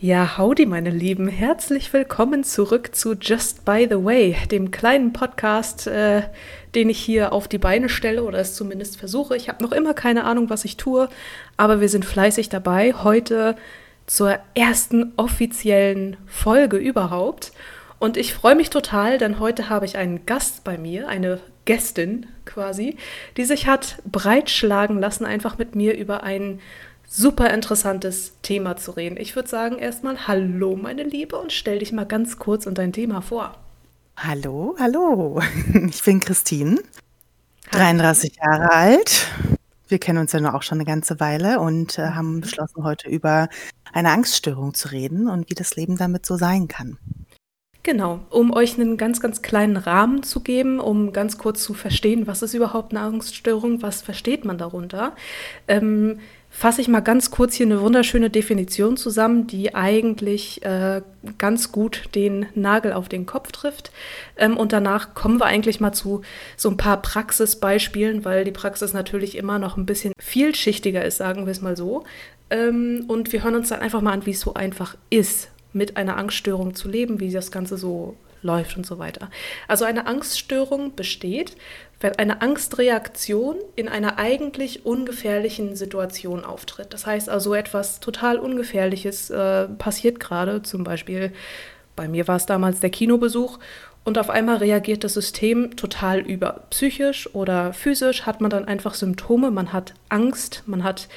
Ja, howdy, meine Lieben. Herzlich willkommen zurück zu Just by the Way, dem kleinen Podcast, äh, den ich hier auf die Beine stelle oder es zumindest versuche. Ich habe noch immer keine Ahnung, was ich tue, aber wir sind fleißig dabei. Heute zur ersten offiziellen Folge überhaupt. Und ich freue mich total, denn heute habe ich einen Gast bei mir, eine Gästin quasi, die sich hat breitschlagen lassen, einfach mit mir über ein super interessantes Thema zu reden. Ich würde sagen erstmal Hallo, meine Liebe, und stell dich mal ganz kurz und dein Thema vor. Hallo, hallo. Ich bin Christine, 33 Jahre alt. Wir kennen uns ja nur auch schon eine ganze Weile und äh, haben beschlossen, heute über eine Angststörung zu reden und wie das Leben damit so sein kann. Genau, um euch einen ganz, ganz kleinen Rahmen zu geben, um ganz kurz zu verstehen, was ist überhaupt eine Angststörung, was versteht man darunter. Ähm, fasse ich mal ganz kurz hier eine wunderschöne Definition zusammen, die eigentlich äh, ganz gut den Nagel auf den Kopf trifft. Ähm, und danach kommen wir eigentlich mal zu so ein paar Praxisbeispielen, weil die Praxis natürlich immer noch ein bisschen vielschichtiger ist, sagen wir es mal so. Ähm, und wir hören uns dann einfach mal an, wie es so einfach ist, mit einer Angststörung zu leben, wie das Ganze so läuft und so weiter. Also eine Angststörung besteht, wenn eine Angstreaktion in einer eigentlich ungefährlichen Situation auftritt. Das heißt also etwas total Ungefährliches äh, passiert gerade, zum Beispiel bei mir war es damals der Kinobesuch und auf einmal reagiert das System total über. Psychisch oder physisch hat man dann einfach Symptome, man hat Angst, man hat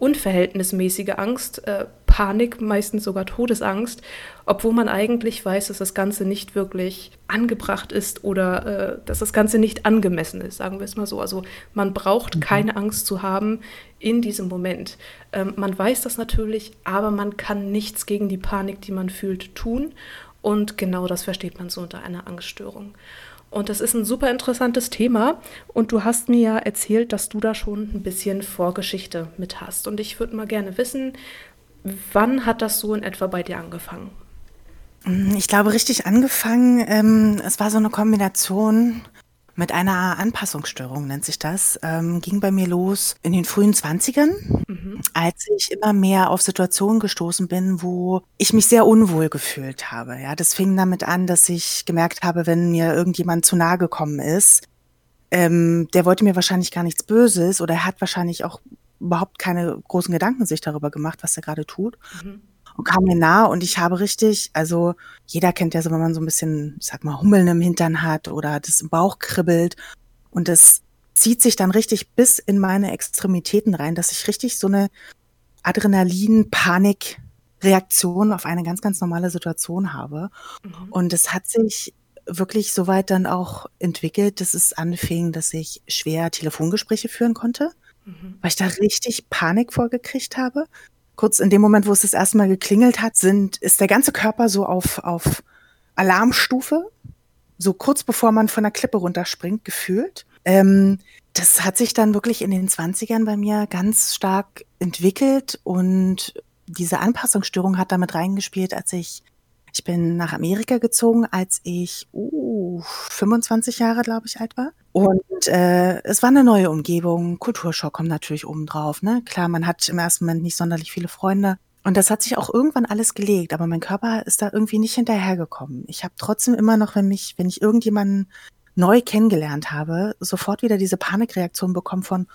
unverhältnismäßige Angst, äh, Panik, meistens sogar Todesangst, obwohl man eigentlich weiß, dass das Ganze nicht wirklich angebracht ist oder äh, dass das Ganze nicht angemessen ist, sagen wir es mal so. Also man braucht mhm. keine Angst zu haben in diesem Moment. Ähm, man weiß das natürlich, aber man kann nichts gegen die Panik, die man fühlt, tun. Und genau das versteht man so unter einer Angststörung. Und das ist ein super interessantes Thema. Und du hast mir ja erzählt, dass du da schon ein bisschen Vorgeschichte mit hast. Und ich würde mal gerne wissen, wann hat das so in etwa bei dir angefangen? Ich glaube, richtig angefangen, ähm, es war so eine Kombination mit einer Anpassungsstörung, nennt sich das, ähm, ging bei mir los in den frühen Zwanzigern, mhm. als ich immer mehr auf Situationen gestoßen bin, wo ich mich sehr unwohl gefühlt habe. Ja, das fing damit an, dass ich gemerkt habe, wenn mir irgendjemand zu nahe gekommen ist, ähm, der wollte mir wahrscheinlich gar nichts Böses oder er hat wahrscheinlich auch überhaupt keine großen Gedanken sich darüber gemacht, was er gerade tut. Mhm und kam mir nah und ich habe richtig, also jeder kennt ja so, wenn man so ein bisschen, ich sag mal, Hummeln im Hintern hat oder das im Bauch kribbelt und das zieht sich dann richtig bis in meine Extremitäten rein, dass ich richtig so eine Adrenalin-Panik-Reaktion auf eine ganz, ganz normale Situation habe. Mhm. Und es hat sich wirklich so weit dann auch entwickelt, dass es anfing, dass ich schwer Telefongespräche führen konnte, mhm. weil ich da richtig Panik vorgekriegt habe kurz in dem Moment, wo es das erste Mal geklingelt hat, sind, ist der ganze Körper so auf, auf Alarmstufe, so kurz bevor man von der Klippe runterspringt, gefühlt. Ähm, das hat sich dann wirklich in den 20ern bei mir ganz stark entwickelt und diese Anpassungsstörung hat damit reingespielt, als ich ich bin nach Amerika gezogen, als ich uh, 25 Jahre, glaube ich, alt war. Und äh, es war eine neue Umgebung. Kulturschock kommt natürlich oben drauf. Ne? Klar, man hat im ersten Moment nicht sonderlich viele Freunde. Und das hat sich auch irgendwann alles gelegt, aber mein Körper ist da irgendwie nicht hinterhergekommen. Ich habe trotzdem immer noch, wenn mich, wenn ich irgendjemanden neu kennengelernt habe, sofort wieder diese Panikreaktion bekommen von,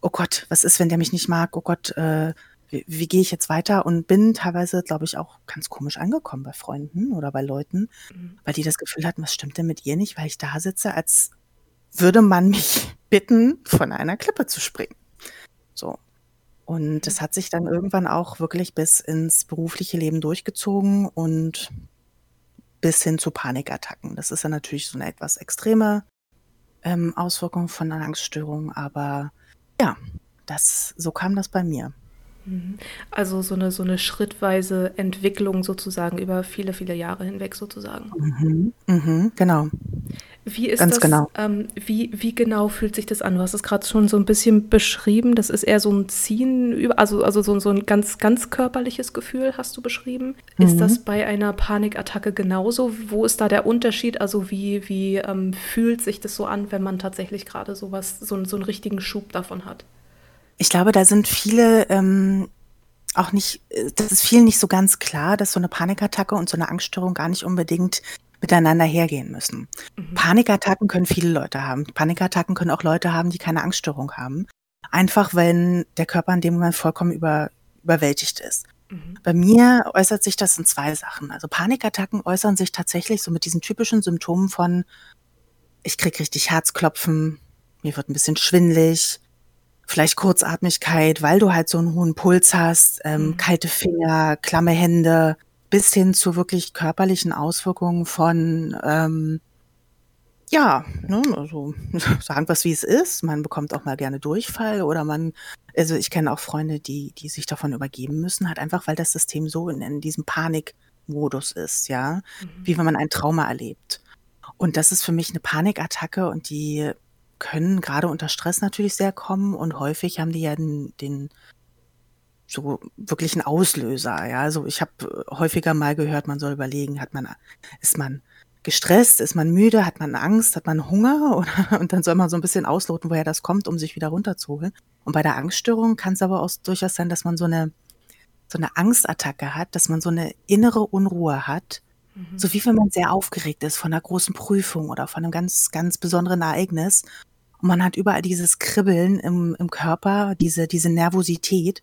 oh Gott, was ist, wenn der mich nicht mag? Oh Gott, äh, wie, wie gehe ich jetzt weiter? Und bin teilweise, glaube ich, auch ganz komisch angekommen bei Freunden oder bei Leuten, mhm. weil die das Gefühl hatten, was stimmt denn mit ihr nicht, weil ich da sitze, als würde man mich bitten, von einer Klippe zu springen. So. Und das hat sich dann irgendwann auch wirklich bis ins berufliche Leben durchgezogen und bis hin zu Panikattacken. Das ist ja natürlich so eine etwas extreme ähm, Auswirkung von einer Angststörung, aber ja, das, so kam das bei mir. Mhm. Also so eine, so eine schrittweise Entwicklung sozusagen über viele, viele Jahre hinweg sozusagen. Mhm, mhm, genau. Wie ist Ganz das, genau. Ähm, wie, wie genau fühlt sich das an? Du hast es gerade schon so ein bisschen beschrieben. Das ist eher so ein Ziehen, also, also so, so ein ganz, ganz körperliches Gefühl, hast du beschrieben. Mhm. Ist das bei einer Panikattacke genauso? Wo ist da der Unterschied? Also wie, wie ähm, fühlt sich das so an, wenn man tatsächlich gerade sowas, so, so einen richtigen Schub davon hat? Ich glaube, da sind viele ähm, auch nicht, äh, das ist vielen nicht so ganz klar, dass so eine Panikattacke und so eine Angststörung gar nicht unbedingt miteinander hergehen müssen. Mhm. Panikattacken können viele Leute haben. Panikattacken können auch Leute haben, die keine Angststörung haben. Einfach, wenn der Körper in dem Moment vollkommen über, überwältigt ist. Mhm. Bei mir äußert sich das in zwei Sachen. Also Panikattacken äußern sich tatsächlich so mit diesen typischen Symptomen von, ich krieg richtig Herzklopfen, mir wird ein bisschen schwindlig, vielleicht Kurzatmigkeit, weil du halt so einen hohen Puls hast, ähm, mhm. kalte Finger, klamme Hände, bis hin zu wirklich körperlichen Auswirkungen von, ähm, ja, ne, also sagen wir es wie es ist. Man bekommt auch mal gerne Durchfall oder man, also ich kenne auch Freunde, die, die sich davon übergeben müssen, halt einfach, weil das System so in, in diesem Panikmodus ist, ja, mhm. wie wenn man ein Trauma erlebt. Und das ist für mich eine Panikattacke und die können gerade unter Stress natürlich sehr kommen und häufig haben die ja den, den so wirklich einen Auslöser. Ja, also ich habe häufiger mal gehört, man soll überlegen, hat man, ist man gestresst, ist man müde, hat man Angst, hat man Hunger oder, und dann soll man so ein bisschen ausloten, woher das kommt, um sich wieder runterzuholen. Und bei der Angststörung kann es aber auch durchaus sein, dass man so eine, so eine Angstattacke hat, dass man so eine innere Unruhe hat, mhm. so wie wenn man sehr aufgeregt ist von einer großen Prüfung oder von einem ganz, ganz besonderen Ereignis. Und man hat überall dieses Kribbeln im, im Körper, diese, diese Nervosität.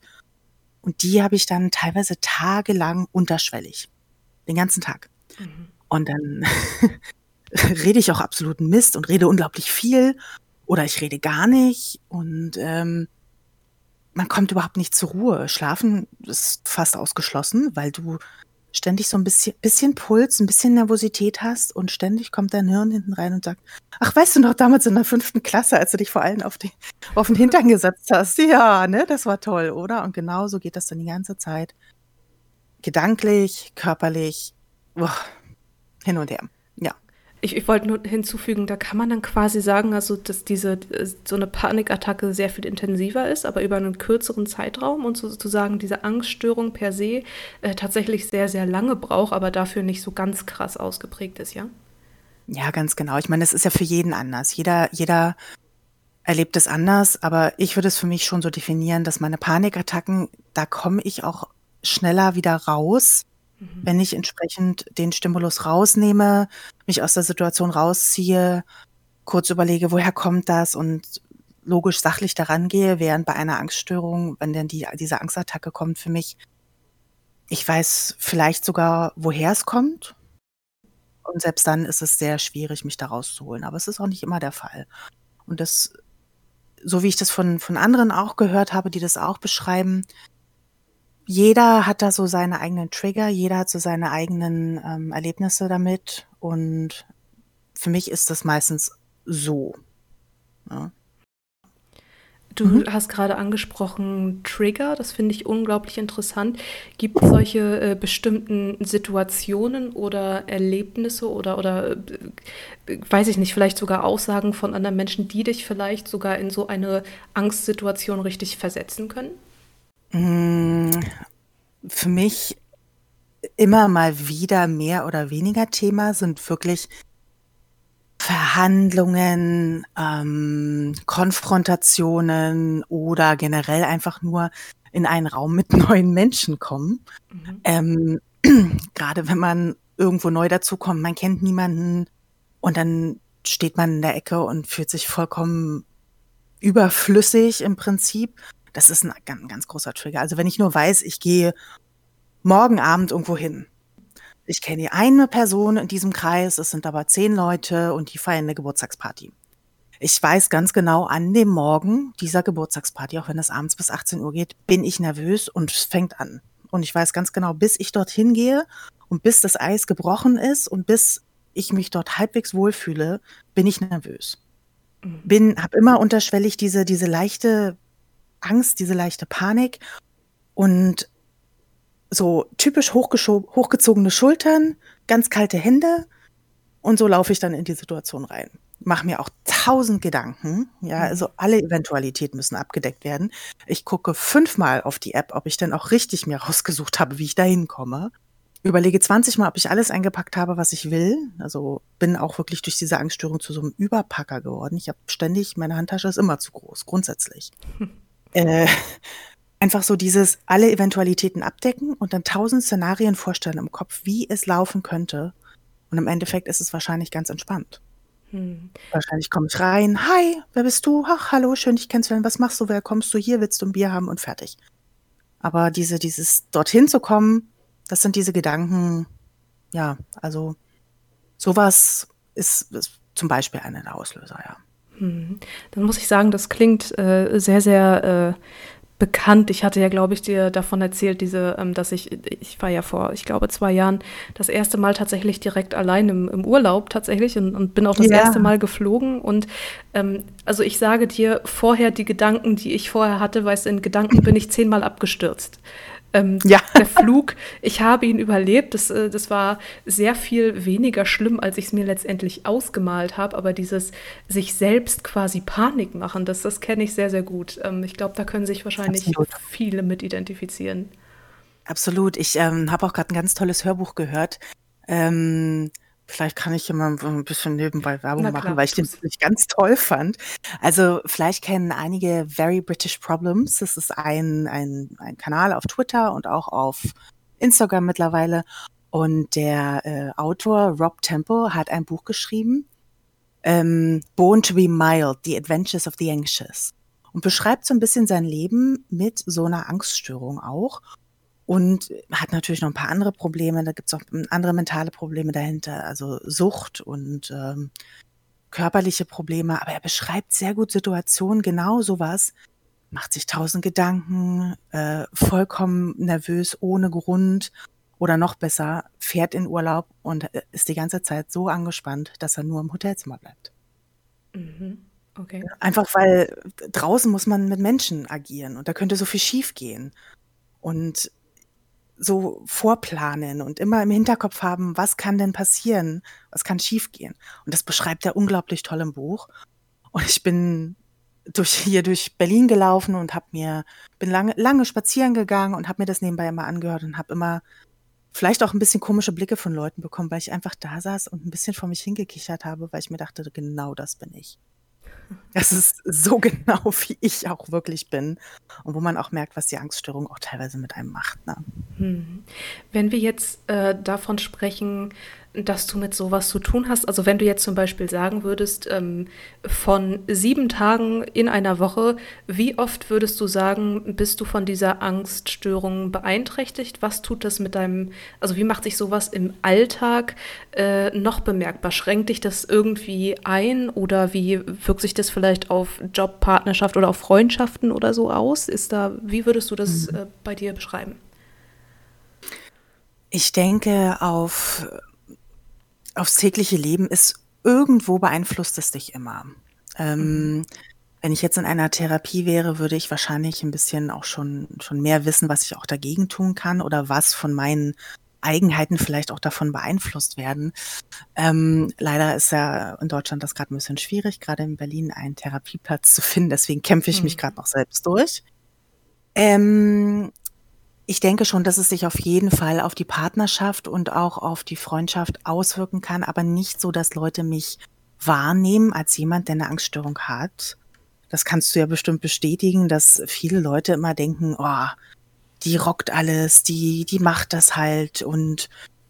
Und die habe ich dann teilweise tagelang unterschwellig. Den ganzen Tag. Mhm. Und dann rede ich auch absoluten Mist und rede unglaublich viel. Oder ich rede gar nicht. Und ähm, man kommt überhaupt nicht zur Ruhe. Schlafen ist fast ausgeschlossen, weil du ständig so ein bisschen, bisschen Puls, ein bisschen Nervosität hast und ständig kommt dein Hirn hinten rein und sagt, ach, weißt du noch, damals in der fünften Klasse, als du dich vor allem auf, die, auf den Hintern gesetzt hast, ja, ne, das war toll, oder? Und genau so geht das dann die ganze Zeit. Gedanklich, körperlich, boah, hin und her. Ich, ich wollte nur hinzufügen, da kann man dann quasi sagen, also dass diese so eine Panikattacke sehr viel intensiver ist, aber über einen kürzeren Zeitraum und sozusagen diese Angststörung per se äh, tatsächlich sehr, sehr lange braucht, aber dafür nicht so ganz krass ausgeprägt ist, ja? Ja, ganz genau. Ich meine, das ist ja für jeden anders. Jeder, jeder erlebt es anders, aber ich würde es für mich schon so definieren, dass meine Panikattacken, da komme ich auch schneller wieder raus, Mhm. Wenn ich entsprechend den Stimulus rausnehme, mich aus der Situation rausziehe, kurz überlege, woher kommt das und logisch sachlich daran gehe, während bei einer Angststörung, wenn denn die, diese Angstattacke kommt für mich, ich weiß vielleicht sogar, woher es kommt. Und selbst dann ist es sehr schwierig, mich da rauszuholen. Aber es ist auch nicht immer der Fall. Und das, so wie ich das von, von anderen auch gehört habe, die das auch beschreiben, jeder hat da so seine eigenen Trigger, jeder hat so seine eigenen ähm, Erlebnisse damit. Und für mich ist das meistens so. Ja. Du mhm. hast gerade angesprochen Trigger, das finde ich unglaublich interessant. Gibt es solche äh, bestimmten Situationen oder Erlebnisse oder, oder äh, weiß ich nicht, vielleicht sogar Aussagen von anderen Menschen, die dich vielleicht sogar in so eine Angstsituation richtig versetzen können? Mm, für mich immer mal wieder mehr oder weniger Thema sind wirklich Verhandlungen, ähm, Konfrontationen oder generell einfach nur in einen Raum mit neuen Menschen kommen. Mhm. Ähm, Gerade wenn man irgendwo neu dazukommt, man kennt niemanden und dann steht man in der Ecke und fühlt sich vollkommen überflüssig im Prinzip das ist ein ganz, ganz großer Trigger. Also wenn ich nur weiß, ich gehe morgen Abend irgendwo hin. Ich kenne eine Person in diesem Kreis, es sind aber zehn Leute und die feiern eine Geburtstagsparty. Ich weiß ganz genau, an dem Morgen dieser Geburtstagsparty, auch wenn es abends bis 18 Uhr geht, bin ich nervös und es fängt an. Und ich weiß ganz genau, bis ich dorthin gehe und bis das Eis gebrochen ist und bis ich mich dort halbwegs wohlfühle, bin ich nervös. Mhm. Bin, habe immer unterschwellig diese, diese leichte Angst, diese leichte Panik und so typisch hochgezogene Schultern, ganz kalte Hände und so laufe ich dann in die Situation rein. Mache mir auch tausend Gedanken, ja, mhm. also alle Eventualitäten müssen abgedeckt werden. Ich gucke fünfmal auf die App, ob ich denn auch richtig mir rausgesucht habe, wie ich da hinkomme. Überlege 20 Mal, ob ich alles eingepackt habe, was ich will. Also bin auch wirklich durch diese Angststörung zu so einem Überpacker geworden. Ich habe ständig, meine Handtasche ist immer zu groß, grundsätzlich. Äh, einfach so dieses alle Eventualitäten abdecken und dann tausend Szenarien vorstellen im Kopf, wie es laufen könnte. Und im Endeffekt ist es wahrscheinlich ganz entspannt. Hm. Wahrscheinlich komme ich rein, hi, wer bist du? Ach, hallo, schön dich kennenzulernen. Was machst du? Wer kommst du hier? Willst du ein Bier haben und fertig. Aber diese, dieses dorthin zu kommen, das sind diese Gedanken, ja, also sowas ist, ist zum Beispiel einer der Auslöser, ja. Hm. Dann muss ich sagen, das klingt äh, sehr, sehr äh, bekannt. Ich hatte ja, glaube ich, dir davon erzählt, diese, ähm, dass ich, ich war ja vor, ich glaube, zwei Jahren das erste Mal tatsächlich direkt allein im, im Urlaub tatsächlich und, und, bin auch das ja. erste Mal geflogen. Und ähm, also ich sage dir vorher die Gedanken, die ich vorher hatte, weißt du, in Gedanken bin ich zehnmal abgestürzt. Ähm, ja. Der Flug, ich habe ihn überlebt. Das, äh, das war sehr viel weniger schlimm, als ich es mir letztendlich ausgemalt habe. Aber dieses sich selbst quasi Panik machen, das, das kenne ich sehr, sehr gut. Ähm, ich glaube, da können sich wahrscheinlich Absolut. viele mit identifizieren. Absolut. Ich ähm, habe auch gerade ein ganz tolles Hörbuch gehört. Ähm, Vielleicht kann ich hier mal ein bisschen nebenbei Werbung machen, weil ich den wirklich ganz toll fand. Also vielleicht kennen einige Very British Problems. Das ist ein, ein, ein Kanal auf Twitter und auch auf Instagram mittlerweile. Und der äh, Autor Rob Temple hat ein Buch geschrieben, ähm, Born to be Mild, The Adventures of the Anxious. Und beschreibt so ein bisschen sein Leben mit so einer Angststörung auch und hat natürlich noch ein paar andere Probleme. Da gibt es auch andere mentale Probleme dahinter, also Sucht und ähm, körperliche Probleme. Aber er beschreibt sehr gut Situationen, genau sowas. Macht sich tausend Gedanken, äh, vollkommen nervös, ohne Grund. Oder noch besser, fährt in Urlaub und äh, ist die ganze Zeit so angespannt, dass er nur im Hotelzimmer bleibt. Mhm. Okay. Einfach weil draußen muss man mit Menschen agieren und da könnte so viel schiefgehen. Und so vorplanen und immer im Hinterkopf haben, was kann denn passieren, was kann schiefgehen. Und das beschreibt er unglaublich toll im Buch. Und ich bin durch hier durch Berlin gelaufen und habe mir bin lange lange spazieren gegangen und habe mir das nebenbei immer angehört und habe immer vielleicht auch ein bisschen komische Blicke von Leuten bekommen, weil ich einfach da saß und ein bisschen vor mich hingekichert habe, weil ich mir dachte, genau das bin ich. Das ist so genau, wie ich auch wirklich bin und wo man auch merkt, was die Angststörung auch teilweise mit einem macht, ne? Hm. Wenn wir jetzt, äh, davon sprechen dass du mit sowas zu tun hast? Also wenn du jetzt zum Beispiel sagen würdest, ähm, von sieben Tagen in einer Woche, wie oft würdest du sagen, bist du von dieser Angststörung beeinträchtigt? Was tut das mit deinem, also wie macht sich sowas im Alltag äh, noch bemerkbar? Schränkt dich das irgendwie ein oder wie wirkt sich das vielleicht auf Jobpartnerschaft oder auf Freundschaften oder so aus? Ist da, wie würdest du das mhm. äh, bei dir beschreiben? Ich denke, auf aufs tägliche Leben ist irgendwo beeinflusst es dich immer. Ähm, mhm. Wenn ich jetzt in einer Therapie wäre, würde ich wahrscheinlich ein bisschen auch schon, schon mehr wissen, was ich auch dagegen tun kann oder was von meinen Eigenheiten vielleicht auch davon beeinflusst werden. Ähm, leider ist ja in Deutschland das gerade ein bisschen schwierig, gerade in Berlin einen Therapieplatz zu finden. Deswegen kämpfe ich mhm. mich gerade noch selbst durch. Ähm, ich denke schon, dass es sich auf jeden Fall auf die Partnerschaft und auch auf die Freundschaft auswirken kann, aber nicht so, dass Leute mich wahrnehmen als jemand, der eine Angststörung hat. Das kannst du ja bestimmt bestätigen, dass viele Leute immer denken, oh, die rockt alles, die, die macht das halt und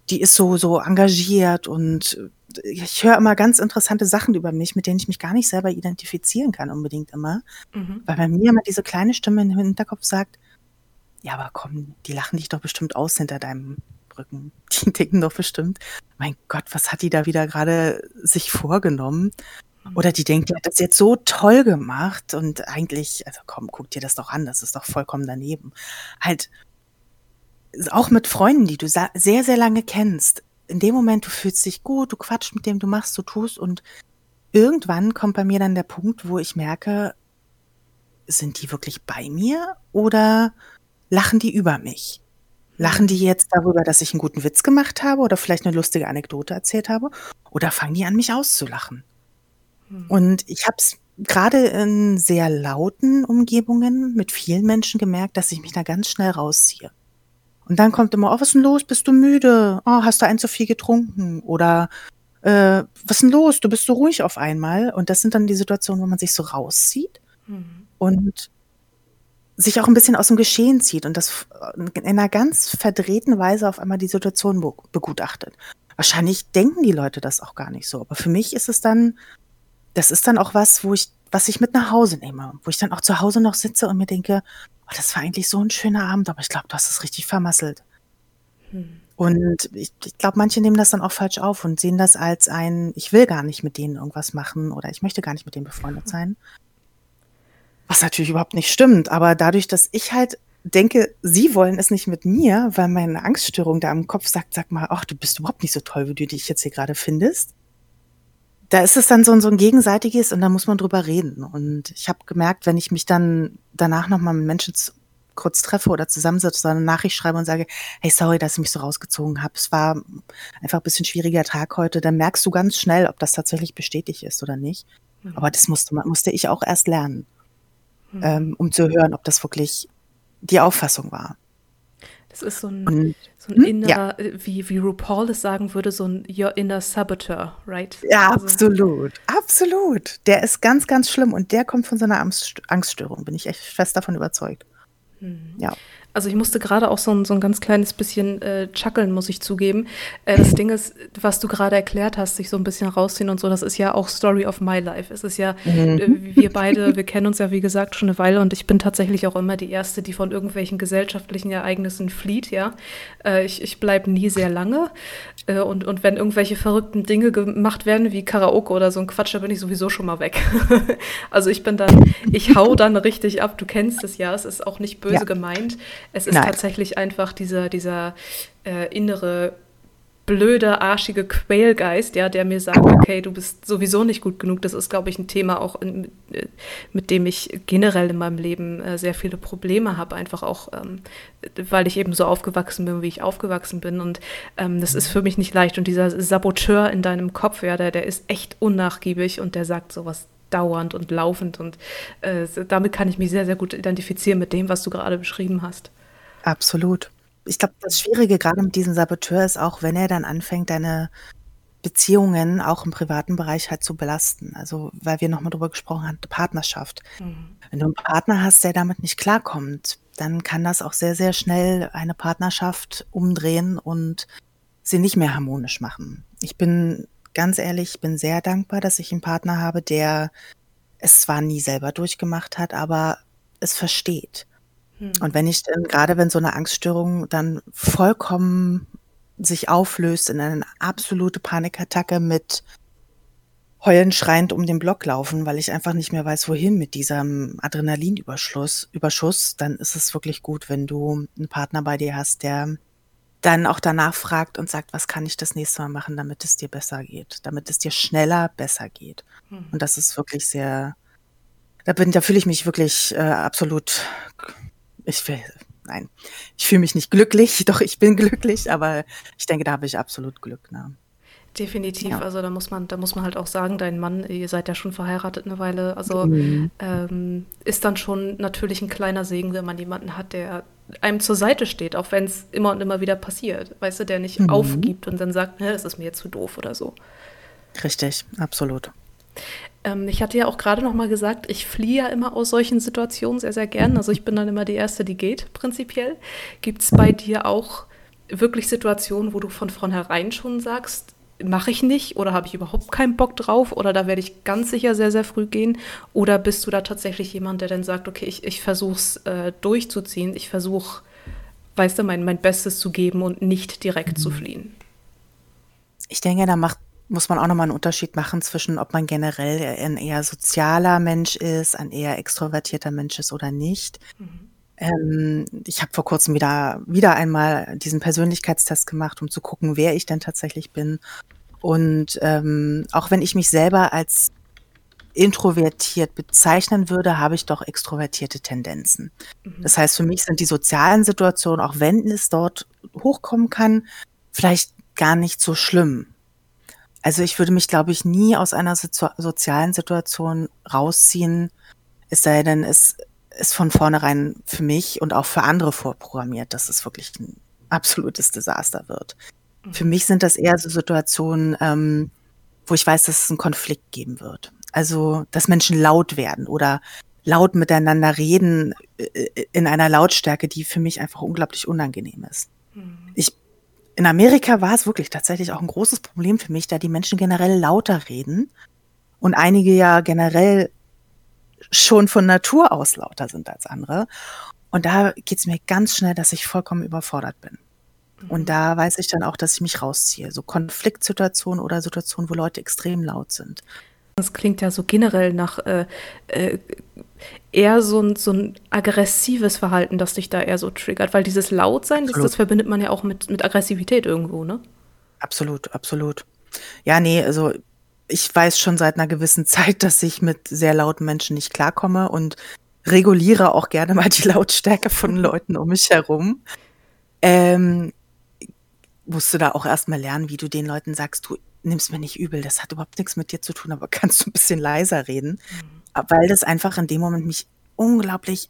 die ist so, so engagiert und ich höre immer ganz interessante Sachen über mich, mit denen ich mich gar nicht selber identifizieren kann unbedingt immer. Mhm. Weil bei mir immer diese kleine Stimme im Hinterkopf sagt, ja, aber komm, die lachen dich doch bestimmt aus hinter deinem Rücken. Die denken doch bestimmt, mein Gott, was hat die da wieder gerade sich vorgenommen? Mhm. Oder die denken, die hat das jetzt so toll gemacht und eigentlich, also komm, guck dir das doch an, das ist doch vollkommen daneben. Halt, auch mit Freunden, die du sehr, sehr lange kennst. In dem Moment, du fühlst dich gut, du quatschst mit dem, du machst, du tust und irgendwann kommt bei mir dann der Punkt, wo ich merke, sind die wirklich bei mir oder lachen die über mich? Lachen die jetzt darüber, dass ich einen guten Witz gemacht habe oder vielleicht eine lustige Anekdote erzählt habe? Oder fangen die an, mich auszulachen? Hm. Und ich habe es gerade in sehr lauten Umgebungen mit vielen Menschen gemerkt, dass ich mich da ganz schnell rausziehe. Und dann kommt immer, oh, was ist denn los? Bist du müde? Oh, hast du ein zu viel getrunken? Oder äh, was ist denn los? Du bist so ruhig auf einmal. Und das sind dann die Situationen, wo man sich so rauszieht. Mhm. Und sich auch ein bisschen aus dem Geschehen zieht und das in einer ganz verdrehten Weise auf einmal die Situation begutachtet. Wahrscheinlich denken die Leute das auch gar nicht so, aber für mich ist es dann das ist dann auch was, wo ich was ich mit nach Hause nehme, wo ich dann auch zu Hause noch sitze und mir denke: „Oh, das war eigentlich so ein schöner Abend, aber ich glaube, du hast es richtig vermasselt.“ Hm. Und ich ich glaube, manche nehmen das dann auch falsch auf und sehen das als ein: „Ich will gar nicht mit denen irgendwas machen“ oder „Ich möchte gar nicht mit denen befreundet sein.“ Was natürlich überhaupt nicht stimmt, aber dadurch, dass ich halt denke, sie wollen es nicht mit mir, weil meine Angststörung da im Kopf sagt: „Sag mal, ach, du bist überhaupt nicht so toll, wie du dich jetzt hier gerade findest.“ Da ist es dann so 'n so 'n gegenseitiges und da muss man drüber reden. Und ich habe gemerkt, wenn ich mich dann danach noch mal mit Menschen kurz treffe oder zusammensitze oder 'ne Nachricht schreibe und sage: „Hey, sorry, dass ich mich so rausgezogen habe. Es war einfach bisschen schwieriger Tag heute“, dann merkst du ganz schnell, ob das tatsächlich bestätigt ist oder nicht. Mhm. Aber das musste musste ich auch erst lernen, Mhm. ähm, um zu hören, ob das wirklich die Auffassung war. Das ist so 'n Und so 'n mhm, ja. innerer, äh, wie wie RuPaul es sagen würde, so 'n „Your inner saboteur“, right? Ja, Also absolut, absolut. Der ist ganz, ganz schlimm und der kommt von so 'ner Amsst Angststörung, bin ich echt fest davon überzeugt. Mhm. Ja. Also, ich musste grade auch so 'n so 'n ganz kleines bisschen, äh, chuckeln, muss ich zugeben. Äh, das Ding ist, was du grade erklärt hast, sich so 'n bisschen rausziehen und so, das ist ja auch Story of my life. Es ist ja Mhm. äh, wir beide, wir kennen uns ja, wie gesagt, schon 'ne Weile und ich bin tatsächlich auch immer die Erste, die von irgendwelchen gesellschaftlichen Ereignissen flieht, ja. Äh, ich ich bleibe nie sehr lange, und und wenn irgendwelche verrückten Dinge gemacht werden wie Karaoke oder so 'n Quatsch, da bin ich sowieso schon mal weg. Also, ich bin dann ich haue dann richtig ab. Du kennst es ja, es ist auch nicht Ja. böse gemeint. Es ist Nein. tatsächlich einfach dieser dieser, äh, innere, blöde, arschige Quälgeist, ja, der mir sagt: „Okay, du bist sowieso nicht gut genug.“ Das ist, glaube ich, 'n Thema auch in äh, mit dem ich generell in meinem Leben, äh, sehr viele Probleme habe, einfach auch, ähm, weil ich eben so aufgewachsen bin, wie ich aufgewachsen bin und, ähm, das ist für mich nicht leicht und dieser Saboteur in deinem Kopf, ja, der der ist echt unnachgiebig und der sagt so was dauernd und laufend und, äh, damit kann ich mich sehr, sehr gut identifizieren mit dem, was du gerade beschrieben hast. Absolut. Ich glaube, das Schwierige grade mit diesem Saboteur ist auch, wenn er dann anfängt, deine Beziehungen auch im privaten Bereich halt zu belasten. Also, weil wir noch mal drüber gesprochen hatten, Partnerschaft. Mhm. Wenn du 'n Partner hast, der damit nicht klarkommt, dann kann das auch sehr, sehr schnell eine Partnerschaft umdrehen und sie nicht mehr harmonisch machen. Ich bin ganz ehrlich, ich bin sehr dankbar, dass ich 'n Partner habe, der es zwar nie selber durchgemacht hat, aber es versteht. Und Mhm. wenn ich dann grade wenn so 'ne Angststörung dann vollkommen sich auflöst in eine absolute Panikattacke mit heulend, schreiend um den Block laufen, weil ich einfach nicht mehr weiß, wohin mit diesem Adrenalinüberschluss Überschuss, dann ist es wirklich gut, wenn du 'n Partner bei dir hast, der dann auch danach fragt und sagt: „Was kann ich das nächste Mal machen, damit es dir besser geht, damit es dir schneller besser geht?“ Mhm. Und das ist wirklich sehr da bin da fühle ich mich wirklich, äh, absolut ich will nein, ich fühle mich nicht glücklich, doch ich bin glücklich, aber ich denke, da habe ich absolut Glück, ne? Definitiv. Ja. Also, da muss man da muss man halt auch sagen, dein Mann ihr seid ja schon verheiratet 'ne Weile, also, Mhm. ähm, ist dann schon natürlich 'n kleiner Segen, wenn man jemanden hat, der einem zur Seite steht, auch wenn's immer und immer wieder passiert. Weißt du, der nicht Mhm. aufgibt und dann sagt: „Ne, das ist mir jetzt zu doof“ oder so. Richtig, absolut. Ähm, ich hatte ja auch grade noch mal gesagt, ich fliehe ja immer aus solchen Situationen sehr, sehr gern. Also, ich bin dann immer die Erste, die geht prinzipiell. Gibt's bei dir auch wirklich Situationen, wo du von vornherein schon sagst: „Mache ich nicht“ oder „Habe ich überhaupt keinen Bock drauf“ oder „Da werde ich ganz sicher sehr, sehr früh gehen“? Oder bist du da tatsächlich jemand, der dann sagt: „Okay, ich ich versuche es, äh, durchzuziehen. Ich versuche, weißt du, mein mein Bestes zu geben und nicht direkt zu Mhm. fliehen?“ Ich denke, da macht muss man auch noch mal 'n Unterschied machen zwischen, ob man generell, ein eher sozialer Mensch ist, ein eher extrovertierter Mensch ist oder nicht. Mhm. Ähm, ich habe vor Kurzem wieder wieder einmal diesen Persönlichkeitstest gemacht, um zu gucken, wer ich denn tatsächlich bin. Und, ähm, auch wenn ich mich selber als introvertiert bezeichnen würde, habe ich doch extrovertierte Tendenzen. Mhm. Das heißt, für mich sind die sozialen Situationen, auch wenn es dort hochkommen kann, vielleicht gar nicht so schlimm. Also, ich würde mich, glaube ich, nie aus einer sozia sozialen Situation rausziehen, es sei denn, es ist von vornherein für mich und auch für andere vorprogrammiert, dass es wirklich 'n absolutes Desaster wird. Für Mhm. mich sind das eher so Situationen, ähm, wo ich weiß, dass es 'n Konflikt geben wird. Also, dass Menschen laut werden oder laut miteinander reden äh, in einer Lautstärke, die für mich einfach unglaublich unangenehm ist. Mhm. Ich, in Amerika war es wirklich tatsächlich auch ein großes Problem für mich, da die Menschen generell lauter reden und einige ja generell schon von Natur aus lauter sind als andere. Und da geht es mir ganz schnell, dass ich vollkommen überfordert bin. Und mhm. da weiß ich dann auch, dass ich mich rausziehe. So Konfliktsituationen oder Situationen, wo Leute extrem laut sind. Das klingt ja so generell nach äh, äh, eher so ein, so ein aggressives Verhalten, das dich da eher so triggert. Weil dieses Lautsein, das, das verbindet man ja auch mit, mit Aggressivität irgendwo, ne? Absolut, absolut. Ja, nee, also ich weiß schon seit einer gewissen Zeit, dass ich mit sehr lauten Menschen nicht klarkomme und reguliere auch gerne mal die Lautstärke von Leuten um mich herum. Ähm, musst du da auch erstmal lernen, wie du den Leuten sagst, du nimmst mir nicht übel, das hat überhaupt nichts mit dir zu tun, aber kannst du ein bisschen leiser reden? Mhm. Weil das einfach in dem Moment mich unglaublich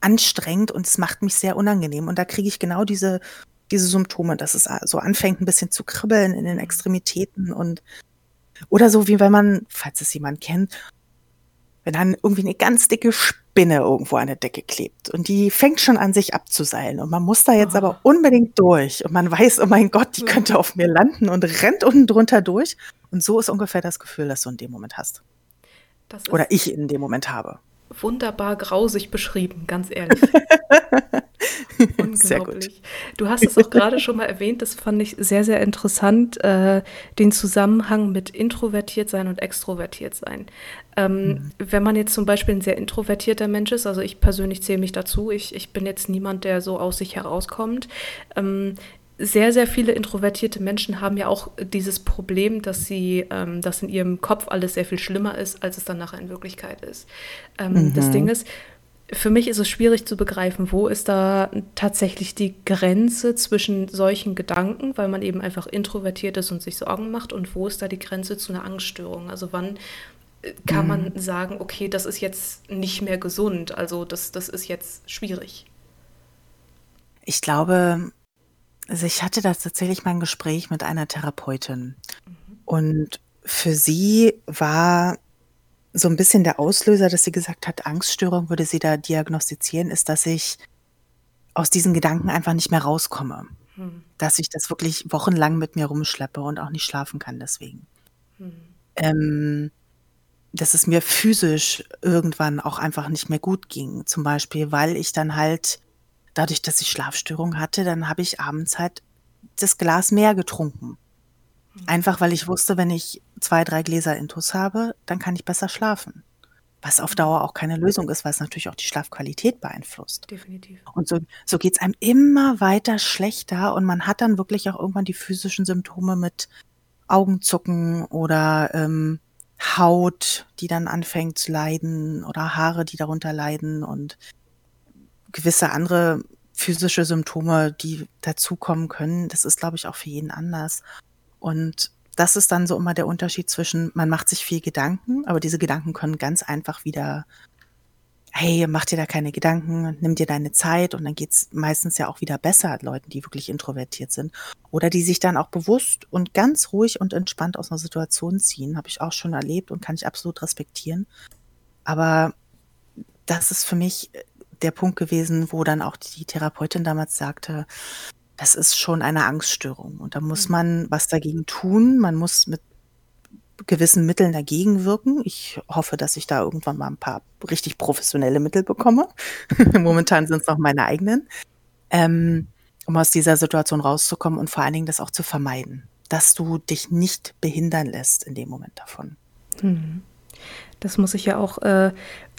anstrengt und es macht mich sehr unangenehm. Und da kriege ich genau diese, diese Symptome, dass es so anfängt, ein bisschen zu kribbeln in den mhm. Extremitäten und oder so wie wenn man, falls es jemand kennt, wenn dann irgendwie eine ganz dicke Spinne irgendwo an der Decke klebt und die fängt schon an, sich abzuseilen und man muss da jetzt oh. aber unbedingt durch und man weiß, oh mein Gott, die könnte auf mir landen und rennt unten drunter durch. Und so ist ungefähr das Gefühl, das du in dem Moment hast. Oder ich in dem Moment habe. Wunderbar grausig beschrieben, ganz ehrlich. Unglaublich. Du hast es auch gerade schon mal erwähnt, das fand ich sehr, sehr interessant, äh, den Zusammenhang mit introvertiert sein und extrovertiert sein. Ähm, mhm. Wenn man jetzt zum Beispiel ein sehr introvertierter Mensch ist, also ich persönlich zähle mich dazu, ich, ich bin jetzt niemand, der so aus sich herauskommt. Ähm, sehr, sehr viele introvertierte Menschen haben ja auch dieses Problem, dass sie, ähm, dass in ihrem Kopf alles sehr viel schlimmer ist, als es dann nachher in Wirklichkeit ist. Ähm, mhm. Das Ding ist, für mich ist es schwierig zu begreifen, wo ist da tatsächlich die Grenze zwischen solchen Gedanken, weil man eben einfach introvertiert ist und sich Sorgen macht, und wo ist da die Grenze zu einer Angststörung? Also wann äh, kann mhm. man sagen, okay, das ist jetzt nicht mehr gesund, also das, das ist jetzt schwierig? Ich glaube, also ich hatte da tatsächlich mal ein Gespräch mit einer Therapeutin. Mhm. Und für sie war so ein bisschen der Auslöser, dass sie gesagt hat, Angststörung würde sie da diagnostizieren, ist, dass ich aus diesen Gedanken einfach nicht mehr rauskomme. Hm. Dass ich das wirklich wochenlang mit mir rumschleppe und auch nicht schlafen kann deswegen. Hm. Ähm, dass es mir physisch irgendwann auch einfach nicht mehr gut ging. Zum Beispiel, weil ich dann halt, dadurch, dass ich Schlafstörungen hatte, dann habe ich abends halt das Glas mehr getrunken. Einfach weil ich wusste, wenn ich zwei, drei Gläser Intus habe, dann kann ich besser schlafen. Was auf Dauer auch keine Lösung ist, weil es natürlich auch die Schlafqualität beeinflusst. Definitiv. Und so, so geht es einem immer weiter schlechter und man hat dann wirklich auch irgendwann die physischen Symptome mit Augenzucken oder ähm, Haut, die dann anfängt zu leiden oder Haare, die darunter leiden und gewisse andere physische Symptome, die dazukommen können. Das ist, glaube ich, auch für jeden anders. Und das ist dann so immer der Unterschied zwischen, man macht sich viel Gedanken, aber diese Gedanken können ganz einfach wieder, hey, mach dir da keine Gedanken, nimm dir deine Zeit und dann geht's meistens ja auch wieder besser Leuten, die wirklich introvertiert sind. Oder die sich dann auch bewusst und ganz ruhig und entspannt aus einer Situation ziehen, habe ich auch schon erlebt und kann ich absolut respektieren. Aber das ist für mich der Punkt gewesen, wo dann auch die Therapeutin damals sagte, das ist schon eine Angststörung. Und da muss mhm. man was dagegen tun. Man muss mit gewissen Mitteln dagegen wirken. Ich hoffe, dass ich da irgendwann mal ein paar richtig professionelle Mittel bekomme. Momentan sind es noch meine eigenen, ähm, um aus dieser Situation rauszukommen und vor allen Dingen das auch zu vermeiden, dass du dich nicht behindern lässt in dem Moment davon. Mhm. Das muss ich ja auch äh,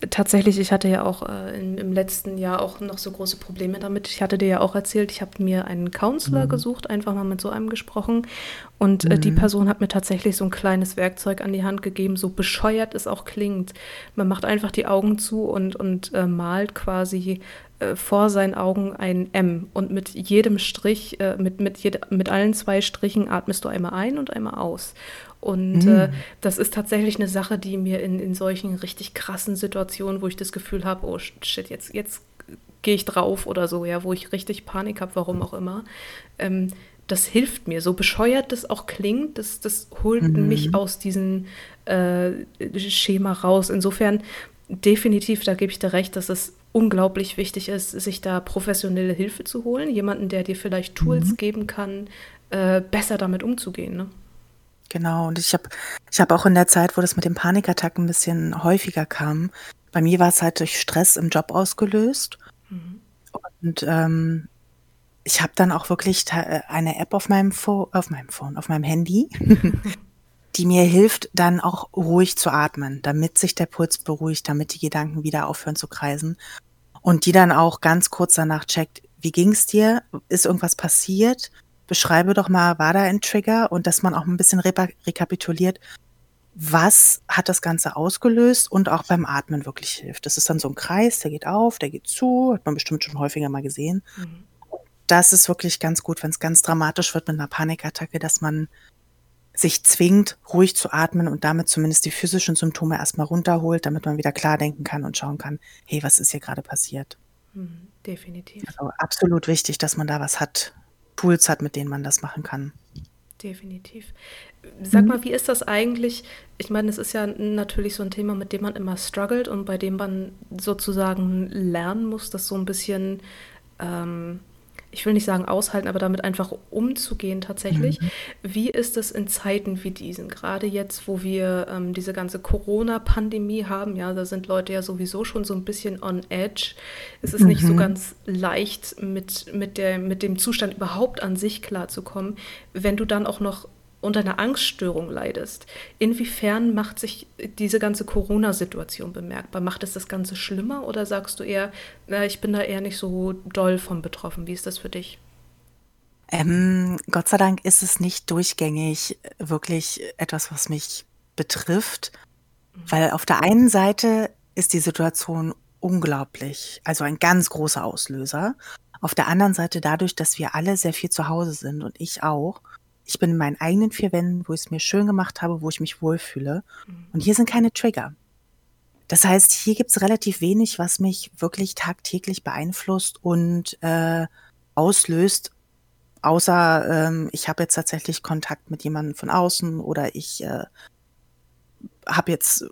tatsächlich, ich hatte ja auch äh, im, im, letzten Jahr auch noch so große Probleme damit. Ich hatte dir ja auch erzählt, ich habe mir einen Counselor mhm. gesucht, einfach mal mit so einem gesprochen. Und äh, die mhm. Person hat mir tatsächlich so ein kleines Werkzeug an die Hand gegeben, so bescheuert es auch klingt. Man macht einfach die Augen zu und, und äh, malt quasi äh, vor seinen Augen ein M. Und mit jedem Strich, äh, mit, mit, jed mit allen zwei Strichen atmest du einmal ein und einmal aus. Und mhm. äh, das ist tatsächlich eine Sache, die mir in, in solchen richtig krassen Situationen, wo ich das Gefühl habe, oh shit, jetzt, jetzt gehe ich drauf oder so, ja, wo ich richtig Panik habe, warum auch immer, ähm, das hilft mir. So bescheuert das auch klingt, das, das holt mhm. mich aus diesem äh, Schema raus. Insofern definitiv, da gebe ich dir recht, dass es unglaublich wichtig ist, sich da professionelle Hilfe zu holen. Jemanden, der dir vielleicht Tools mhm. geben kann, äh, besser damit umzugehen. Ne? Genau, und ich habe ich hab auch in der Zeit, wo das mit den Panikattacken ein bisschen häufiger kam, bei mir war es halt durch Stress im Job ausgelöst. Mhm. Und ähm, ich habe dann auch wirklich äh, eine App auf meinem, Fo auf meinem Phone, auf meinem Handy, die mir hilft, dann auch ruhig zu atmen, damit sich der Puls beruhigt, damit die Gedanken wieder aufhören zu kreisen. Und die dann auch ganz kurz danach checkt, wie ging's dir? Ist irgendwas passiert? Beschreibe doch mal, war da ein Trigger? Und dass man auch ein bisschen rekapituliert, was hat das Ganze ausgelöst und auch beim Atmen wirklich hilft. Das ist dann so ein Kreis, der geht auf, der geht zu, hat man bestimmt schon häufiger mal gesehen. Mhm. Das ist wirklich ganz gut, wenn es ganz dramatisch wird mit einer Panikattacke, dass man sich zwingt, ruhig zu atmen und damit zumindest die physischen Symptome erstmal runterholt, damit man wieder klar denken kann und schauen kann, hey, was ist hier gerade passiert? Mhm, definitiv. Also absolut wichtig, dass man da was hat, Tools hat, mit denen man das machen kann. Definitiv. Sag mal, wie ist das eigentlich? Ich meine, es ist ja natürlich so ein Thema, mit dem man immer struggelt und bei dem man sozusagen lernen muss, das so ein bisschen ähm, ich will nicht sagen aushalten, aber damit einfach umzugehen tatsächlich. Mhm. Wie ist es in Zeiten wie diesen? Gerade jetzt, wo wir ähm, diese ganze Corona-Pandemie haben, ja, da sind Leute ja sowieso schon so ein bisschen on edge. Es ist mhm. nicht so mhm. ganz leicht, mit, mit, der, mit dem Zustand überhaupt an sich klarzukommen. Wenn du dann auch noch unter einer Angststörung leidest, inwiefern macht sich diese ganze Corona-Situation bemerkbar? Macht es das Ganze schlimmer oder sagst du eher, äh, ich bin da eher nicht so doll von betroffen? Wie ist das für dich? Ähm, Gott sei Dank ist es nicht durchgängig wirklich etwas, was mich betrifft, mhm. weil auf der einen Seite ist die Situation unglaublich, also ein ganz großer Auslöser. Auf der anderen Seite dadurch, dass wir alle sehr viel zu Hause sind und ich auch, ich bin in meinen eigenen vier Wänden, wo ich es mir schön gemacht habe, wo ich mich wohlfühle. Mhm. Und hier sind keine Trigger. Das heißt, hier gibt es relativ wenig, was mich wirklich tagtäglich beeinflusst und äh, auslöst, außer ähm, ich habe jetzt tatsächlich Kontakt mit jemandem von außen oder ich äh, habe jetzt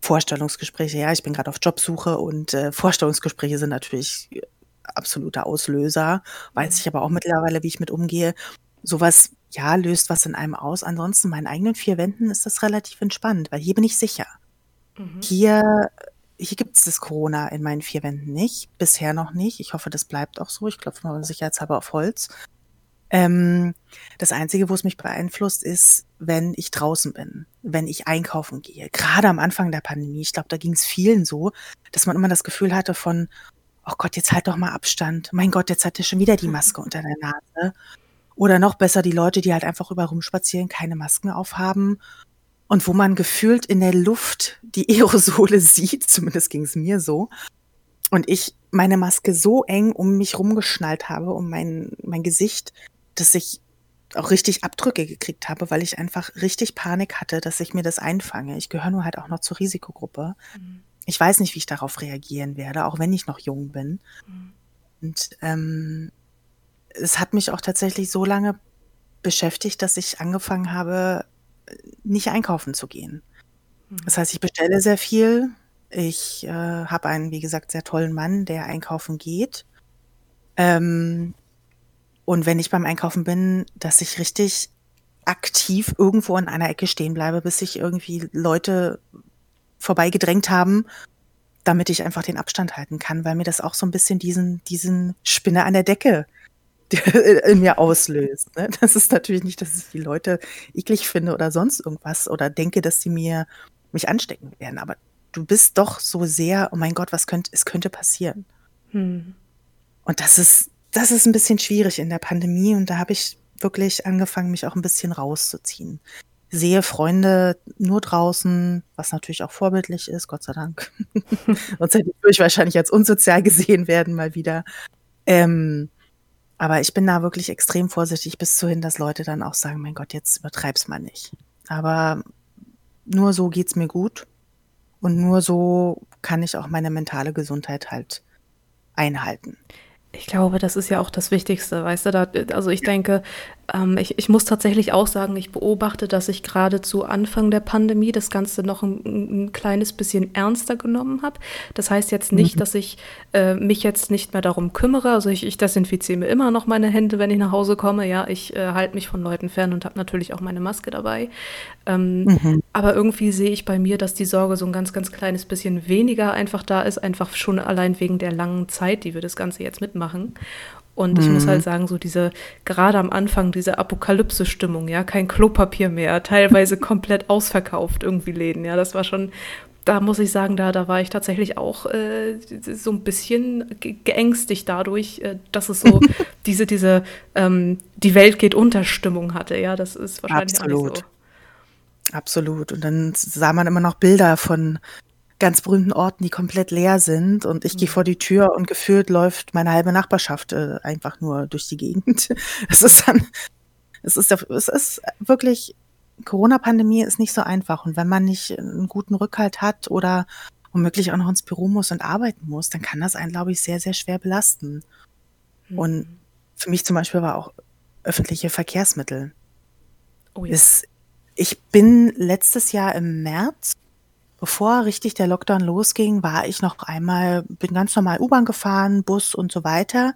Vorstellungsgespräche. Ja, ich bin gerade auf Jobsuche und äh, Vorstellungsgespräche sind natürlich absoluter Auslöser. Weiß mhm. ich aber auch mittlerweile, wie ich mit umgehe. Sowas ja, löst was in einem aus. Ansonsten, meinen eigenen vier Wänden ist das relativ entspannt, weil hier bin ich sicher. Mhm. Hier, hier gibt es das Corona in meinen vier Wänden nicht. Bisher noch nicht. Ich hoffe, das bleibt auch so. Ich klopfe mal sicherheitshalber auf Holz. Ähm, das Einzige, wo es mich beeinflusst, ist, wenn ich draußen bin, wenn ich einkaufen gehe. Gerade am Anfang der Pandemie, ich glaube, da ging es vielen so, dass man immer das Gefühl hatte von, oh Gott, jetzt halt doch mal Abstand. Mein Gott, jetzt hat er schon wieder die Maske unter der Nase. Oder noch besser die Leute, die halt einfach über rumspazieren, keine Masken aufhaben und wo man gefühlt in der Luft die Aerosole sieht, zumindest ging es mir so. Und ich meine Maske so eng um mich rumgeschnallt habe, um mein, mein Gesicht, dass ich auch richtig Abdrücke gekriegt habe, weil ich einfach richtig Panik hatte, dass ich mir das einfange. Ich gehöre nur halt auch noch zur Risikogruppe. Mhm. Ich weiß nicht, wie ich darauf reagieren werde, auch wenn ich noch jung bin. Mhm. Und ähm, es hat mich auch tatsächlich so lange beschäftigt, dass ich angefangen habe, nicht einkaufen zu gehen. Mhm. Das heißt, ich bestelle sehr viel. Ich äh, habe einen, wie gesagt, sehr tollen Mann, der einkaufen geht. Ähm, und wenn ich beim Einkaufen bin, dass ich richtig aktiv irgendwo in einer Ecke stehen bleibe, bis sich irgendwie Leute vorbeigedrängt haben, damit ich einfach den Abstand halten kann, weil mir das auch so ein bisschen diesen, diesen Spinne an der Decke in mir auslöst. Ne? Das ist natürlich nicht, dass ich die Leute eklig finde oder sonst irgendwas oder denke, dass sie mir mich anstecken werden. Aber du bist doch so sehr, oh mein Gott, was könnte, es könnte passieren. Hm. Und das ist, das ist ein bisschen schwierig in der Pandemie und da habe ich wirklich angefangen, mich auch ein bisschen rauszuziehen. Sehe Freunde nur draußen, was natürlich auch vorbildlich ist, Gott sei Dank. Sonst hätte ich wahrscheinlich als unsozial gesehen werden, mal wieder. Ähm, aber ich bin da wirklich extrem vorsichtig bis zu hin, dass Leute dann auch sagen, mein Gott, jetzt übertreib's mal nicht. Aber nur so geht's mir gut. Und nur so kann ich auch meine mentale Gesundheit halt einhalten. Ich glaube, das ist ja auch das Wichtigste, weißt du? Da, also ich denke, ähm, ich, ich muss tatsächlich auch sagen, ich beobachte, dass ich gerade zu Anfang der Pandemie das Ganze noch ein, ein kleines bisschen ernster genommen habe. Das heißt jetzt nicht, mhm. dass ich äh, mich jetzt nicht mehr darum kümmere. Also ich, ich desinfiziere mir immer noch meine Hände, wenn ich nach Hause komme. Ja, ich äh, halte mich von Leuten fern und habe natürlich auch meine Maske dabei. Ähm, mhm. Aber irgendwie sehe ich bei mir, dass die Sorge so ein ganz, ganz kleines bisschen weniger einfach da ist, einfach schon allein wegen der langen Zeit, die wir das Ganze jetzt mitmachen. Und ich muss halt mhm. sagen, so diese, gerade am Anfang, diese Apokalypse-Stimmung, ja, kein Klopapier mehr, teilweise komplett ausverkauft irgendwie Läden, ja, das war schon, da muss ich sagen, da, da war ich tatsächlich auch äh, so ein bisschen geängstigt dadurch, äh, dass es so diese, diese, ähm, die Welt geht unter Stimmung hatte, ja, das ist wahrscheinlich Absolut. so. Absolut. Und dann sah man immer noch Bilder von ganz berühmten Orten, die komplett leer sind und ich gehe mhm. vor die Tür und gefühlt läuft meine halbe Nachbarschaft äh, einfach nur durch die Gegend. Es ist dann, es ist, es ist wirklich, Corona-Pandemie ist nicht so einfach und wenn man nicht einen guten Rückhalt hat oder womöglich auch noch ins Büro muss und arbeiten muss, dann kann das einen, glaube ich, sehr, sehr schwer belasten. Mhm. Und für mich zum Beispiel war auch öffentliche Verkehrsmittel. Oh ja. es, ich bin letztes Jahr im März Bevor richtig der Lockdown losging, war ich noch einmal bin ganz normal U-Bahn gefahren, Bus und so weiter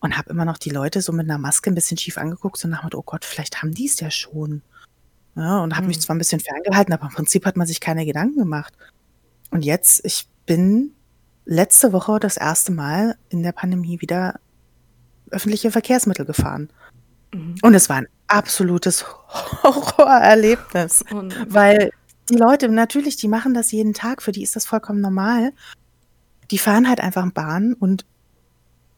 und habe immer noch die Leute so mit einer Maske ein bisschen schief angeguckt so nach dem „Oh Gott, vielleicht haben die es ja schon“, Ja, Und habe mich mhm. zwar ein bisschen ferngehalten, aber im Prinzip hat man sich keine Gedanken gemacht. Und jetzt ich bin letzte Woche das erste Mal in der Pandemie wieder öffentliche Verkehrsmittel gefahren. Mhm. Und es war ein absolutes Horrorerlebnis, Oh weil die Leute, natürlich, die machen das jeden Tag, für die ist das vollkommen normal. Die fahren halt einfach Bahn und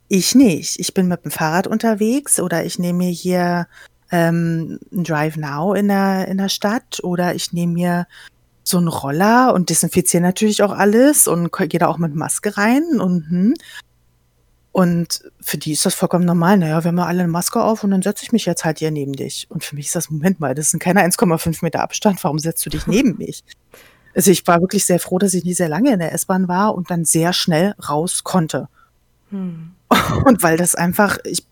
ich nicht. Ich bin mit dem Fahrrad unterwegs oder ich nehme mir hier ähm, 'n Drive Now in der in der Stadt oder ich nehme mir so einen Roller und desinfiziere natürlich auch alles und gehe da auch mit Maske rein und hm. Und für die ist das vollkommen normal. Na ja, wir haben ja alle eine Maske auf und dann setze ich mich jetzt halt hier neben dich. Und für mich ist das: „Moment mal, das sind keine 1,5 Meter Abstand. Warum setzt du dich neben mich?“ Also, ich war wirklich sehr froh, dass ich nie sehr lange in der S-Bahn war und dann sehr schnell raus konnte. Mhm. Und weil das einfach ich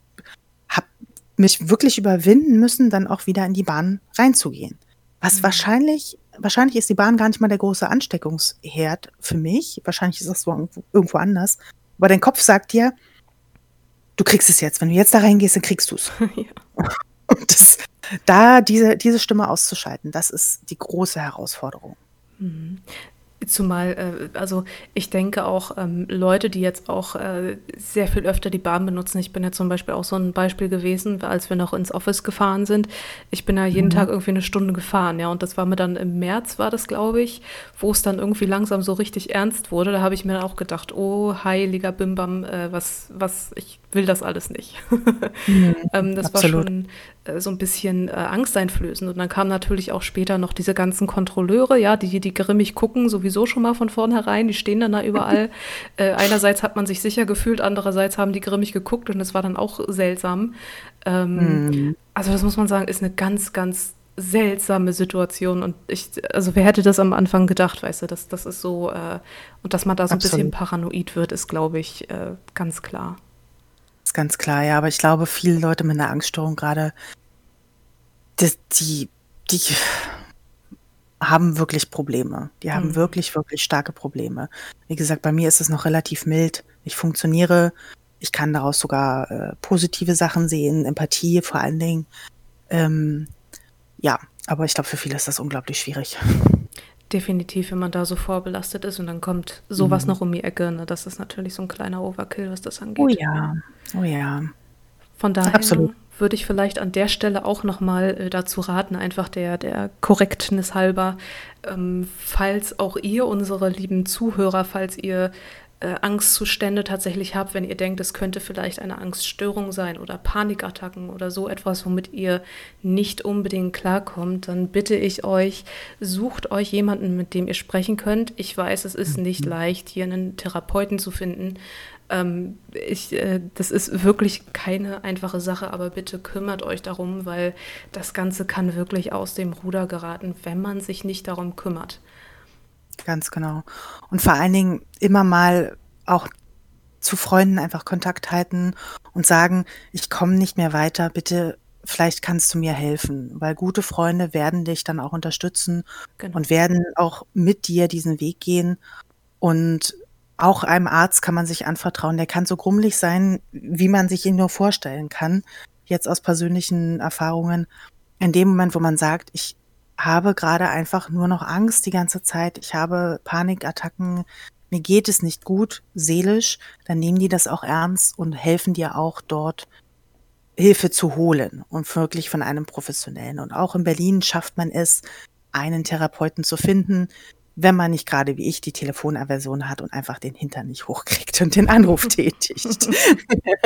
habe mich wirklich überwinden müssen, dann auch wieder in die Bahn reinzugehen. Was mhm. wahrscheinlich wahrscheinlich ist die Bahn gar nicht mal der große Ansteckungsherd für mich. Wahrscheinlich ist das so irgendwo anders. Aber dein Kopf sagt dir du kriegst es jetzt. Wenn du jetzt da reingehst, dann kriegst du's. Ja. Und das, da diese, diese Stimme auszuschalten, das ist die große Herausforderung. Zumal, äh, also ich denke auch ähm, Leute, die jetzt auch äh, sehr viel öfter die Bahn benutzen. Ich bin ja zum Beispiel auch so ein Beispiel gewesen, als wir noch ins Office gefahren sind. Ich bin ja jeden mhm. Tag irgendwie eine Stunde gefahren, ja, und das war mir dann im März, war das, glaube ich, wo es dann irgendwie langsam so richtig ernst wurde. Da habe ich mir auch gedacht, oh, heiliger Bimbam, äh, was, was, ich will das alles nicht. mhm, ähm, das absolut. war schon so ein bisschen äh, angsteinflößend. Und dann kamen natürlich auch später noch diese ganzen Kontrolleure, ja, die, die grimmig gucken, sowieso schon mal von vornherein, die stehen dann da überall. äh, einerseits hat man sich sicher gefühlt, andererseits haben die grimmig geguckt und das war dann auch seltsam. Ähm, mhm. Also das muss man sagen, ist eine ganz, ganz seltsame Situation und ich, also wer hätte das am Anfang gedacht, weißt du, dass das ist so, äh, und dass man da so Absolut. ein bisschen paranoid wird, ist, glaube ich, äh, ganz klar ist ganz klar, ja, aber ich glaube, viele Leute mit einer Angststörung gerade, die, die, die haben wirklich Probleme. Die haben mhm. wirklich, wirklich starke Probleme. Wie gesagt, bei mir ist es noch relativ mild. Ich funktioniere, ich kann daraus sogar äh, positive Sachen sehen, Empathie vor allen Dingen. Ähm, ja, aber ich glaube, für viele ist das unglaublich schwierig. Definitiv, wenn man da so vorbelastet ist und dann kommt sowas mhm. noch um die Ecke. Ne? Das ist natürlich so ein kleiner Overkill, was das angeht. Oh ja, oh ja. Von daher Absolut. würde ich vielleicht an der Stelle auch nochmal äh, dazu raten, einfach der, der Korrektnis halber, ähm, falls auch ihr, unsere lieben Zuhörer, falls ihr äh, Angstzustände tatsächlich habt, wenn ihr denkt, es könnte vielleicht eine Angststörung sein oder Panikattacken oder so etwas, womit ihr nicht unbedingt klarkommt, dann bitte ich euch, sucht euch jemanden, mit dem ihr sprechen könnt. Ich weiß, es ist nicht mhm. leicht, hier einen Therapeuten zu finden. Ähm, ich, äh, das ist wirklich keine einfache Sache, aber bitte kümmert euch darum, weil das Ganze kann wirklich aus dem Ruder geraten, wenn man sich nicht darum kümmert. Ganz genau. Und vor allen Dingen immer mal auch zu Freunden einfach Kontakt halten und sagen, ich komme nicht mehr weiter, bitte, vielleicht kannst du mir helfen, weil gute Freunde werden dich dann auch unterstützen genau. und werden auch mit dir diesen Weg gehen und auch einem Arzt kann man sich anvertrauen, der kann so grummelig sein, wie man sich ihn nur vorstellen kann, jetzt aus persönlichen Erfahrungen. In dem Moment, wo man sagt, ich habe gerade einfach nur noch Angst die ganze Zeit, ich habe Panikattacken, mir geht es nicht gut seelisch, dann nehmen die das auch ernst und helfen dir auch dort Hilfe zu holen und wirklich von einem Professionellen. Und auch in Berlin schafft man es, einen Therapeuten zu finden, wenn man nicht gerade wie ich die Telefonaversion hat und einfach den Hintern nicht hochkriegt und den Anruf tätigt.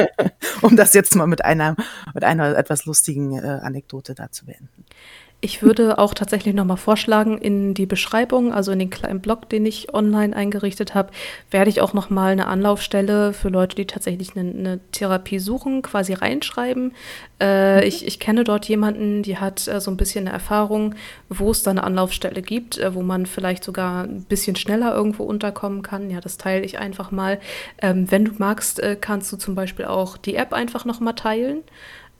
um das jetzt mal mit einer, mit einer etwas lustigen äh, Anekdote da zu beenden. Ich würde auch tatsächlich nochmal vorschlagen, in die Beschreibung, also in den kleinen Blog, den ich online eingerichtet habe, werde ich auch nochmal eine Anlaufstelle für Leute, die tatsächlich eine, eine Therapie suchen, quasi reinschreiben. Äh, mhm. ich, ich kenne dort jemanden, die hat äh, so ein bisschen eine Erfahrung, wo es da eine Anlaufstelle gibt, äh, wo man vielleicht sogar ein bisschen schneller irgendwo unterkommen kann. Ja, das teile ich einfach mal. Ähm, wenn du magst, äh, kannst du zum Beispiel auch die App einfach nochmal teilen,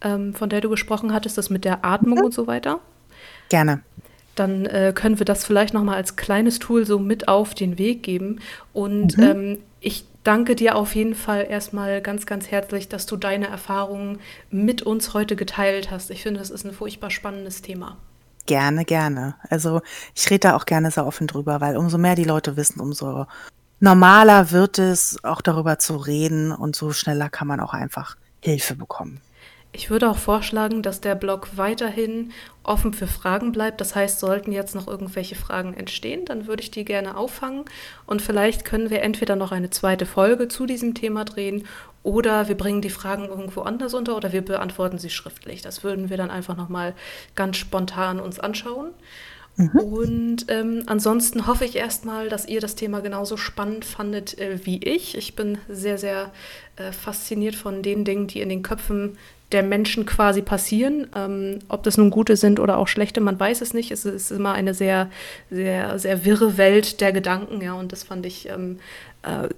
ähm, von der du gesprochen hattest, das mit der Atmung mhm. und so weiter. Gerne. Dann äh, können wir das vielleicht nochmal als kleines Tool so mit auf den Weg geben. Und mhm. ähm, ich danke dir auf jeden Fall erstmal ganz, ganz herzlich, dass du deine Erfahrungen mit uns heute geteilt hast. Ich finde, das ist ein furchtbar spannendes Thema. Gerne, gerne. Also ich rede da auch gerne sehr offen drüber, weil umso mehr die Leute wissen, umso normaler wird es, auch darüber zu reden und so schneller kann man auch einfach Hilfe bekommen. Ich würde auch vorschlagen, dass der Blog weiterhin offen für Fragen bleibt. Das heißt, sollten jetzt noch irgendwelche Fragen entstehen, dann würde ich die gerne auffangen und vielleicht können wir entweder noch eine zweite Folge zu diesem Thema drehen oder wir bringen die Fragen irgendwo anders unter oder wir beantworten sie schriftlich. Das würden wir dann einfach nochmal ganz spontan uns anschauen. Mhm. Und ähm, ansonsten hoffe ich erstmal, dass ihr das Thema genauso spannend fandet äh, wie ich. Ich bin sehr, sehr äh, fasziniert von den Dingen, die in den Köpfen der Menschen quasi passieren. Ähm, ob das nun gute sind oder auch schlechte, man weiß es nicht. Es ist immer eine sehr, sehr, sehr wirre Welt der Gedanken, ja, und das fand ich, ähm, äh,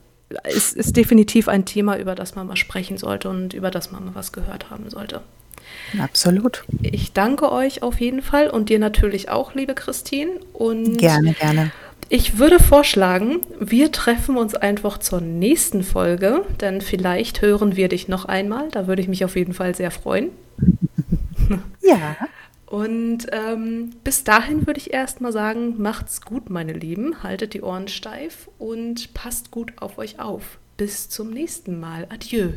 ist, ist definitiv ein Thema, über das man mal sprechen sollte und über das man mal was gehört haben sollte. Absolut. Ich danke euch auf jeden Fall und dir natürlich auch, liebe Christine. Und gerne, gerne. Ich würde vorschlagen, wir treffen uns einfach zur nächsten Folge, denn vielleicht hören wir dich noch einmal. Da würde ich mich auf jeden Fall sehr freuen. Ja. Und ähm, bis dahin würde ich erstmal sagen, macht's gut, meine Lieben, haltet die Ohren steif und passt gut auf euch auf. Bis zum nächsten Mal. Adieu.